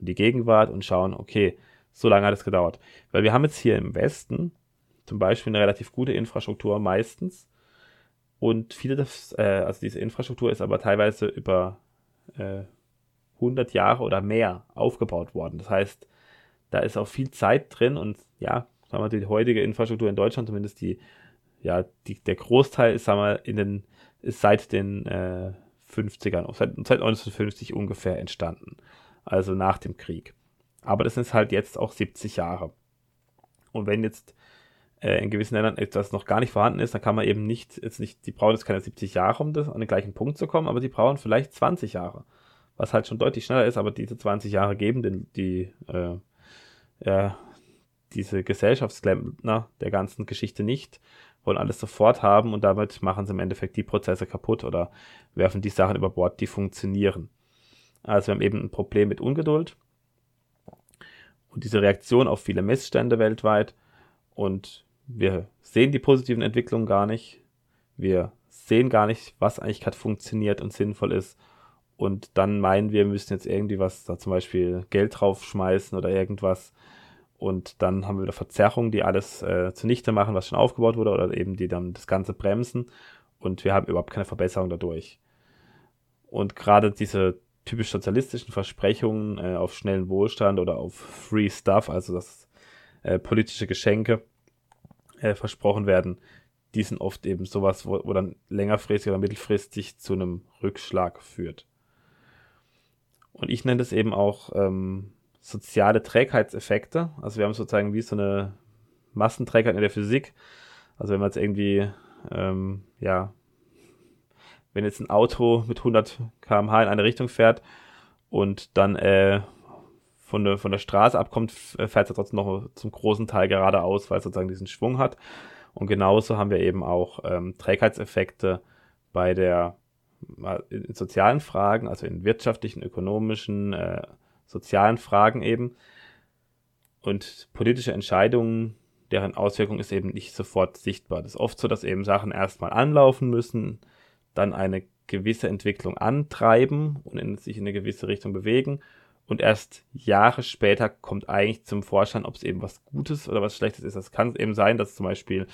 und die Gegenwart und schauen, okay, so lange hat es gedauert. Weil wir haben jetzt hier im Westen zum Beispiel eine relativ gute Infrastruktur meistens. Und viele, das, äh, also diese Infrastruktur ist aber teilweise über äh, 100 Jahre oder mehr aufgebaut worden. Das heißt, da ist auch viel Zeit drin und ja, sagen wir, die heutige Infrastruktur in Deutschland, zumindest die, ja, die, der Großteil ist, sagen wir, in den, ist seit den äh, 50ern, seit, seit 1950 ungefähr entstanden. Also nach dem Krieg. Aber das ist halt jetzt auch 70 Jahre. Und wenn jetzt äh, in gewissen Ländern etwas noch gar nicht vorhanden ist, dann kann man eben nicht, jetzt nicht, die brauchen jetzt keine 70 Jahre, um das, an den gleichen Punkt zu kommen, aber die brauchen vielleicht 20 Jahre was halt schon deutlich schneller ist, aber diese 20 Jahre geben den, die, äh, ja, diese Gesellschaftsklempner der ganzen Geschichte nicht, wollen alles sofort haben und damit machen sie im Endeffekt die Prozesse kaputt oder werfen die Sachen über Bord, die funktionieren. Also wir haben eben ein Problem mit Ungeduld und diese Reaktion auf viele Missstände weltweit und wir sehen die positiven Entwicklungen gar nicht. Wir sehen gar nicht, was eigentlich gerade funktioniert und sinnvoll ist und dann meinen wir, müssen jetzt irgendwie was, da zum Beispiel Geld draufschmeißen oder irgendwas. Und dann haben wir wieder Verzerrungen, die alles äh, zunichte machen, was schon aufgebaut wurde, oder eben die dann das Ganze bremsen. Und wir haben überhaupt keine Verbesserung dadurch. Und gerade diese typisch sozialistischen Versprechungen äh, auf schnellen Wohlstand oder auf Free Stuff, also dass äh, politische Geschenke äh, versprochen werden, die sind oft eben sowas, wo, wo dann längerfristig oder mittelfristig zu einem Rückschlag führt. Und ich nenne das eben auch ähm, soziale Trägheitseffekte. Also wir haben sozusagen wie so eine Massenträgheit in der Physik. Also wenn man jetzt irgendwie, ähm, ja, wenn jetzt ein Auto mit 100 km/h in eine Richtung fährt und dann äh, von, der, von der Straße abkommt, fährt es trotzdem noch zum großen Teil geradeaus, weil es sozusagen diesen Schwung hat. Und genauso haben wir eben auch ähm, Trägheitseffekte bei der in sozialen Fragen, also in wirtschaftlichen, ökonomischen, äh, sozialen Fragen eben. Und politische Entscheidungen, deren Auswirkung ist eben nicht sofort sichtbar. Das ist oft so, dass eben Sachen erstmal anlaufen müssen, dann eine gewisse Entwicklung antreiben und in, sich in eine gewisse Richtung bewegen. Und erst Jahre später kommt eigentlich zum Vorschein, ob es eben was Gutes oder was Schlechtes ist. Das kann eben sein, dass zum Beispiel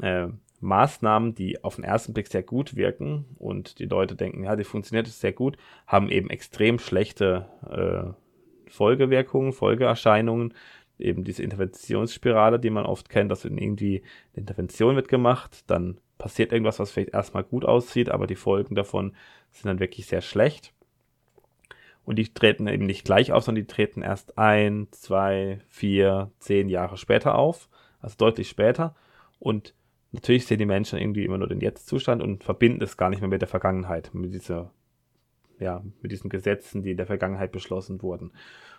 äh, Maßnahmen, die auf den ersten Blick sehr gut wirken und die Leute denken, ja, die funktioniert sehr gut, haben eben extrem schlechte äh, Folgewirkungen, Folgeerscheinungen. Eben diese Interventionsspirale, die man oft kennt, dass irgendwie eine Intervention wird gemacht, dann passiert irgendwas, was vielleicht erstmal gut aussieht, aber die Folgen davon sind dann wirklich sehr schlecht. Und die treten eben nicht gleich auf, sondern die treten erst ein, zwei, vier, zehn Jahre später auf, also deutlich später. Und natürlich sehen die Menschen irgendwie immer nur den Jetzt-Zustand und verbinden es gar nicht mehr mit der Vergangenheit, mit dieser, ja, mit diesen Gesetzen, die in der Vergangenheit beschlossen wurden.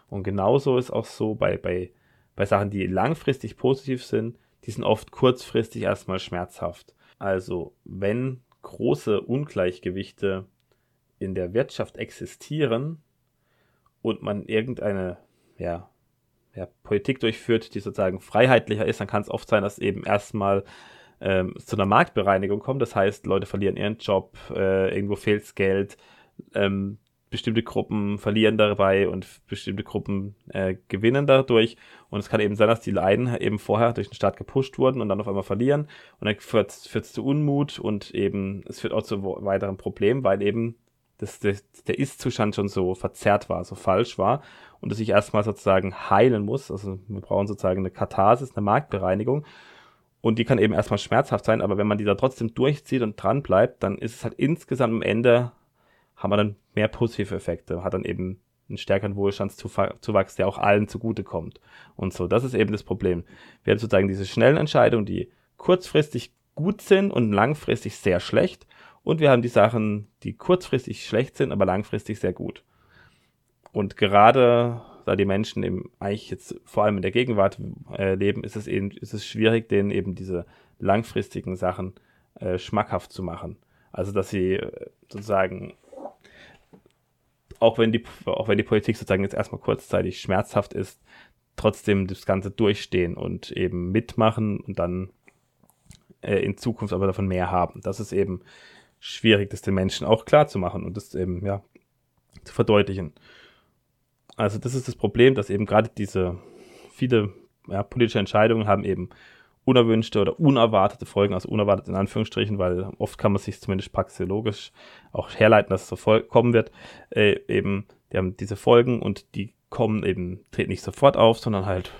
Und genauso ist auch so bei, bei, bei Sachen, die langfristig positiv sind, die sind oft kurzfristig erstmal schmerzhaft. Also, wenn große Ungleichgewichte in der Wirtschaft existieren und man irgendeine, ja, ja, Politik durchführt, die sozusagen freiheitlicher ist, dann kann es oft sein, dass eben erstmal ähm, zu einer Marktbereinigung kommt. Das heißt, Leute verlieren ihren Job, äh, irgendwo fehlt Geld, ähm, bestimmte Gruppen verlieren dabei und bestimmte Gruppen äh, gewinnen dadurch. Und es kann eben sein, dass die Leiden eben vorher durch den Staat gepusht wurden und dann auf einmal verlieren. Und dann führt es zu Unmut und eben es führt auch zu weiteren Problemen, weil eben das, das, der Ist-Zustand schon so verzerrt war, so falsch war und es sich erstmal sozusagen heilen muss. Also wir brauchen sozusagen eine Katharsis, eine Marktbereinigung. Und die kann eben erstmal schmerzhaft sein, aber wenn man die da trotzdem durchzieht und dran bleibt, dann ist es halt insgesamt am Ende haben wir dann mehr positive Effekte, hat dann eben einen stärkeren Wohlstandszuwachs, der auch allen zugutekommt. Und so, das ist eben das Problem. Wir haben sozusagen diese schnellen Entscheidungen, die kurzfristig gut sind und langfristig sehr schlecht. Und wir haben die Sachen, die kurzfristig schlecht sind, aber langfristig sehr gut. Und gerade da die Menschen eben eigentlich jetzt vor allem in der Gegenwart äh, leben, ist es eben, ist es schwierig, denen eben diese langfristigen Sachen äh, schmackhaft zu machen. Also, dass sie äh, sozusagen auch wenn die, auch wenn die Politik sozusagen jetzt erstmal kurzzeitig schmerzhaft ist, trotzdem das Ganze durchstehen und eben mitmachen und dann äh, in Zukunft aber davon mehr haben. Das ist eben schwierig, das den Menschen auch klar zu machen und das eben, ja, zu verdeutlichen. Also das ist das Problem, dass eben gerade diese viele ja, politische Entscheidungen haben eben unerwünschte oder unerwartete Folgen, also unerwartet in Anführungsstrichen, weil oft kann man sich zumindest praxiologisch auch herleiten, dass es so kommen wird, äh, eben, die haben diese Folgen und die kommen eben, treten nicht sofort auf, sondern halt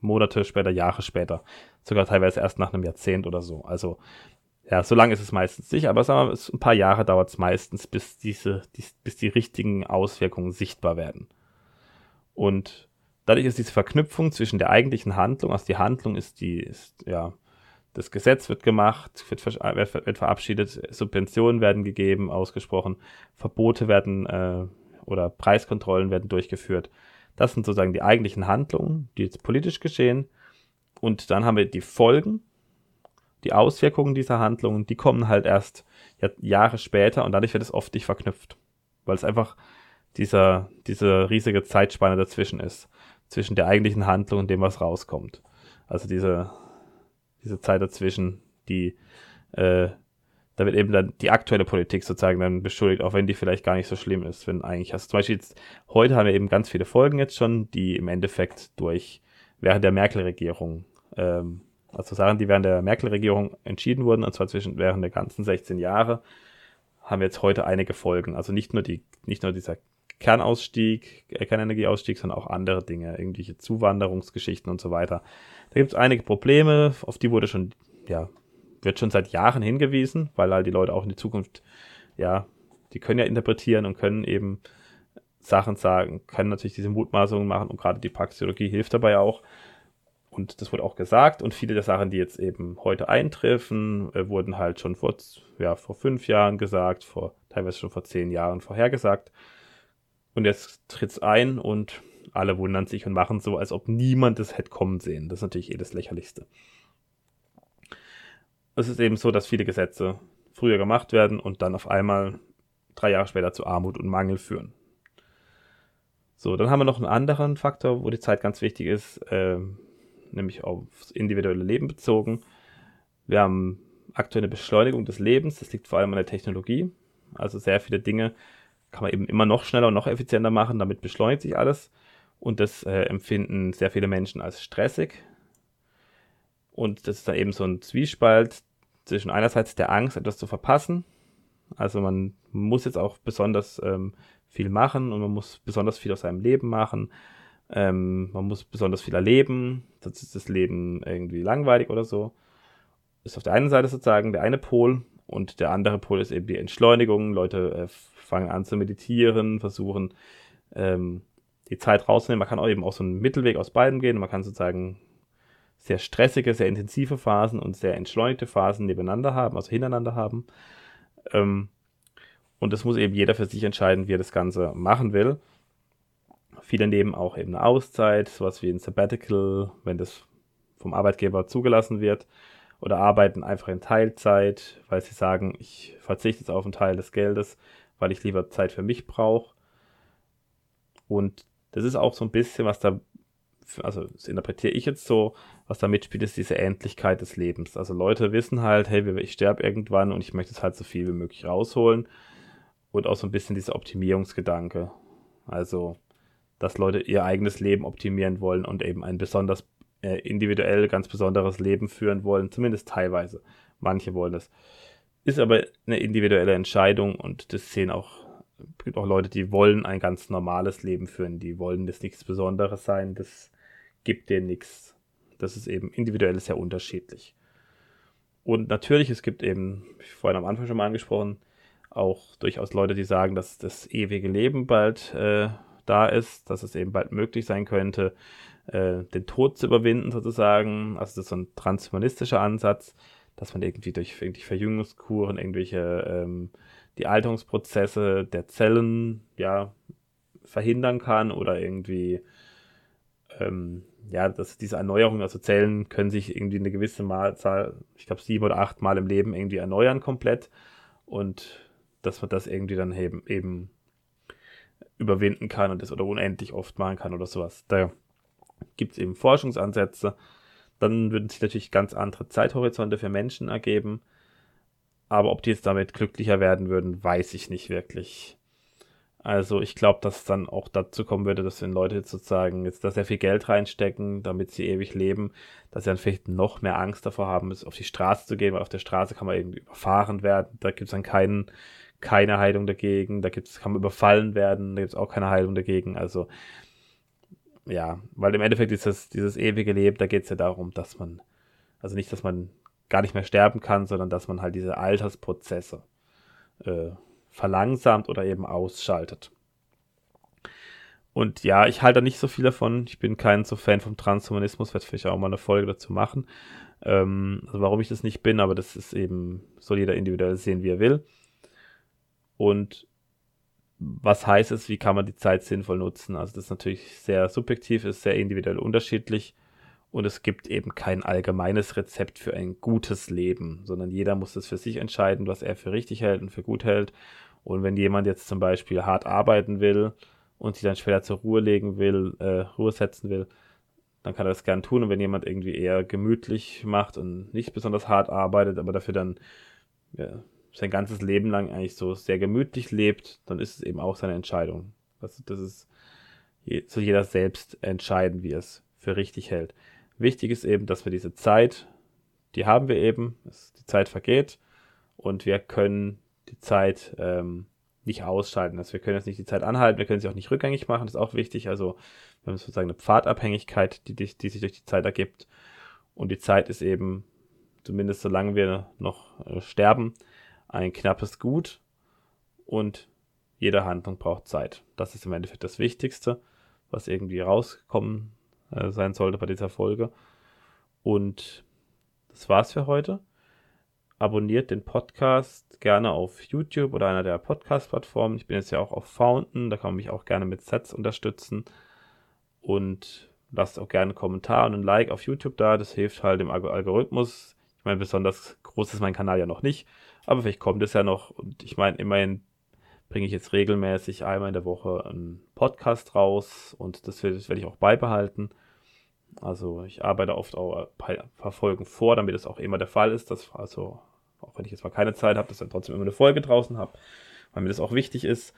Monate später, Jahre später, sogar teilweise erst nach einem Jahrzehnt oder so. Also ja, so lange ist es meistens nicht, aber sagen wir ein paar Jahre dauert es meistens, bis diese, die, bis die richtigen Auswirkungen sichtbar werden. Und dadurch ist diese Verknüpfung zwischen der eigentlichen Handlung, also die Handlung ist die, ist, ja, das Gesetz wird gemacht, wird, wird, verabschiedet, Subventionen werden gegeben, ausgesprochen, Verbote werden äh, oder Preiskontrollen werden durchgeführt. Das sind sozusagen die eigentlichen Handlungen, die jetzt politisch geschehen. Und dann haben wir die Folgen, die Auswirkungen dieser Handlungen, die kommen halt erst Jahre später und dadurch wird es oft nicht verknüpft, weil es einfach dieser, diese riesige Zeitspanne dazwischen ist zwischen der eigentlichen Handlung und dem, was rauskommt. Also diese, diese Zeit dazwischen, die, äh, da wird eben dann die aktuelle Politik sozusagen dann beschuldigt, auch wenn die vielleicht gar nicht so schlimm ist, wenn eigentlich, also zum Beispiel jetzt, heute haben wir eben ganz viele Folgen jetzt schon, die im Endeffekt durch, während der Merkel-Regierung, ähm, also Sachen, die während der Merkel-Regierung entschieden wurden, und zwar zwischen, während der ganzen 16 Jahre, haben wir jetzt heute einige Folgen. Also nicht nur die, nicht nur dieser Kernausstieg, äh, Kernenergieausstieg, sondern auch andere Dinge, irgendwelche Zuwanderungsgeschichten und so weiter. Da gibt es einige Probleme, auf die wurde schon, ja, wird schon seit Jahren hingewiesen, weil halt die Leute auch in die Zukunft, ja, die können ja interpretieren und können eben Sachen sagen, können natürlich diese Mutmaßungen machen und gerade die Praxeologie hilft dabei auch. Und das wurde auch gesagt und viele der Sachen, die jetzt eben heute eintreffen, äh, wurden halt schon vor, ja, vor fünf Jahren gesagt, vor teilweise schon vor zehn Jahren vorhergesagt. Und jetzt tritt es ein und alle wundern sich und machen so, als ob niemand es hätte kommen sehen. Das ist natürlich eh das Lächerlichste. Es ist eben so, dass viele Gesetze früher gemacht werden und dann auf einmal drei Jahre später zu Armut und Mangel führen. So, dann haben wir noch einen anderen Faktor, wo die Zeit ganz wichtig ist, äh, nämlich aufs individuelle Leben bezogen. Wir haben aktuell eine Beschleunigung des Lebens, das liegt vor allem an der Technologie. Also sehr viele Dinge kann man eben immer noch schneller und noch effizienter machen, damit beschleunigt sich alles. Und das äh, empfinden sehr viele Menschen als stressig. Und das ist dann eben so ein Zwiespalt zwischen einerseits der Angst, etwas zu verpassen. Also man muss jetzt auch besonders ähm, viel machen und man muss besonders viel aus seinem Leben machen. Ähm, man muss besonders viel erleben, sonst ist das Leben irgendwie langweilig oder so. Ist auf der einen Seite sozusagen der eine Pol und der andere Pol ist eben die Entschleunigung. Leute äh, fangen an zu meditieren, versuchen ähm, die Zeit rauszunehmen. Man kann auch eben auch so einen Mittelweg aus beiden gehen. Man kann sozusagen sehr stressige, sehr intensive Phasen und sehr entschleunigte Phasen nebeneinander haben, also hintereinander haben. Ähm, und das muss eben jeder für sich entscheiden, wie er das Ganze machen will. Viele nehmen auch eben eine Auszeit, sowas wie ein Sabbatical, wenn das vom Arbeitgeber zugelassen wird, oder arbeiten einfach in Teilzeit, weil sie sagen, ich verzichte jetzt auf einen Teil des Geldes, weil ich lieber Zeit für mich brauche. Und das ist auch so ein bisschen, was da, also das interpretiere ich jetzt so, was da mitspielt, ist diese Endlichkeit des Lebens. Also Leute wissen halt, hey, ich sterbe irgendwann und ich möchte es halt so viel wie möglich rausholen. und auch so ein bisschen dieser Optimierungsgedanke. Also, dass Leute ihr eigenes Leben optimieren wollen und eben ein besonders äh, individuell ganz besonderes Leben führen wollen, zumindest teilweise. Manche wollen das. Ist aber eine individuelle Entscheidung und das sehen auch, gibt auch Leute, die wollen ein ganz normales Leben führen, die wollen das nichts Besonderes sein, das gibt denen nichts. Das ist eben individuell sehr unterschiedlich. Und natürlich, es gibt eben, wie vorhin am Anfang schon mal angesprochen, auch durchaus Leute, die sagen, dass das ewige Leben bald äh, da ist, dass es eben bald möglich sein könnte, äh, den Tod zu überwinden sozusagen. Also das ist so ein transhumanistischer Ansatz, dass man irgendwie durch irgendwie Verjüngungskuren, irgendwelche ähm, die Alterungsprozesse der Zellen ja verhindern kann oder irgendwie ähm, ja, dass diese Erneuerung, also Zellen können sich irgendwie eine gewisse Malzahl, ich glaube sieben oder acht Mal im Leben irgendwie erneuern komplett und dass man das irgendwie dann eben, eben überwinden kann und das oder unendlich oft machen kann oder sowas. Da gibt es eben Forschungsansätze. Dann würden sich natürlich ganz andere Zeithorizonte für Menschen ergeben. Aber ob die jetzt damit glücklicher werden würden, weiß ich nicht wirklich. Also ich glaube, dass es dann auch dazu kommen würde, dass wenn Leute sozusagen jetzt da sehr viel Geld reinstecken, damit sie ewig leben, dass sie dann vielleicht noch mehr Angst davor haben, auf die Straße zu gehen, weil auf der Straße kann man irgendwie überfahren werden. Da gibt es dann keinen, keine Heilung dagegen. Da gibt's, kann man überfallen werden, da gibt es auch keine Heilung dagegen. Also ja, weil im Endeffekt ist das, dieses ewige Leben, da geht es ja darum, dass man, also nicht, dass man gar nicht mehr sterben kann, sondern dass man halt diese Altersprozesse äh, verlangsamt oder eben ausschaltet. Und ja, ich halte da nicht so viel davon. Ich bin kein so Fan vom Transhumanismus, werde vielleicht auch mal eine Folge dazu machen. Ähm, also warum ich das nicht bin, aber das ist eben, soll jeder individuell sehen, wie er will. Und was heißt es, wie kann man die Zeit sinnvoll nutzen? Also das ist natürlich sehr subjektiv, ist sehr individuell unterschiedlich und es gibt eben kein allgemeines Rezept für ein gutes Leben, sondern jeder muss es für sich entscheiden, was er für richtig hält und für gut hält. Und wenn jemand jetzt zum Beispiel hart arbeiten will und sich dann später zur Ruhe legen will, äh, Ruhe setzen will, dann kann er das gern tun. Und wenn jemand irgendwie eher gemütlich macht und nicht besonders hart arbeitet, aber dafür dann ja, sein ganzes Leben lang eigentlich so sehr gemütlich lebt, dann ist es eben auch seine Entscheidung. Also das ist so jeder selbst entscheiden, wie er es für richtig hält. Wichtig ist eben, dass wir diese Zeit, die haben wir eben, die Zeit vergeht und wir können die Zeit ähm, nicht ausschalten. Also wir können jetzt nicht die Zeit anhalten, wir können sie auch nicht rückgängig machen, das ist auch wichtig. Also wir haben sozusagen eine Pfadabhängigkeit, die, die, die sich durch die Zeit ergibt. Und die Zeit ist eben, zumindest solange wir noch äh, sterben, ein knappes Gut und jede Handlung braucht Zeit. Das ist im Endeffekt das Wichtigste, was irgendwie rauskommen äh, sein sollte bei dieser Folge. Und das war's für heute. Abonniert den Podcast gerne auf YouTube oder einer der Podcast-Plattformen. Ich bin jetzt ja auch auf Fountain, da kann man mich auch gerne mit Sets unterstützen. Und lasst auch gerne einen Kommentar und ein Like auf YouTube da. Das hilft halt dem Algorithmus. Ich meine, besonders groß ist mein Kanal ja noch nicht. Aber vielleicht kommt es ja noch. Und ich meine, immerhin bringe ich jetzt regelmäßig einmal in der Woche einen Podcast raus und das werde, ich auch beibehalten. Also ich arbeite oft auch ein paar Folgen vor, damit es auch immer der Fall ist, dass also auch wenn ich jetzt mal keine Zeit habe, dass dann trotzdem immer eine Folge draußen habe, weil mir das auch wichtig ist.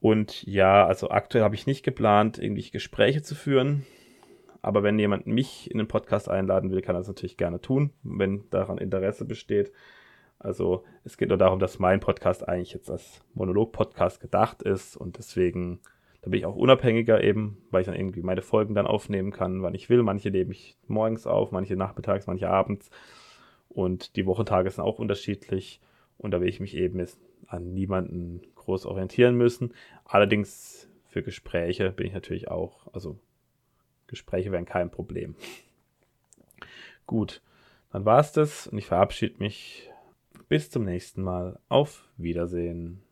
Und ja, also aktuell habe ich nicht geplant, irgendwie Gespräche zu führen. Aber wenn jemand mich in den Podcast einladen will, kann er das natürlich gerne tun, wenn daran Interesse besteht. Also es geht nur darum, dass mein Podcast eigentlich jetzt als Monolog-Podcast gedacht ist und deswegen, da bin ich auch unabhängiger eben, weil ich dann irgendwie meine Folgen dann aufnehmen kann, wann ich will. Manche nehme ich morgens auf, manche nachmittags, manche abends und die Wochentage sind auch unterschiedlich und da will ich mich eben jetzt an niemanden groß orientieren müssen. Allerdings für Gespräche bin ich natürlich auch, also Gespräche wären kein Problem. Gut, dann war es das und ich verabschiede mich bis zum nächsten Mal. Auf Wiedersehen.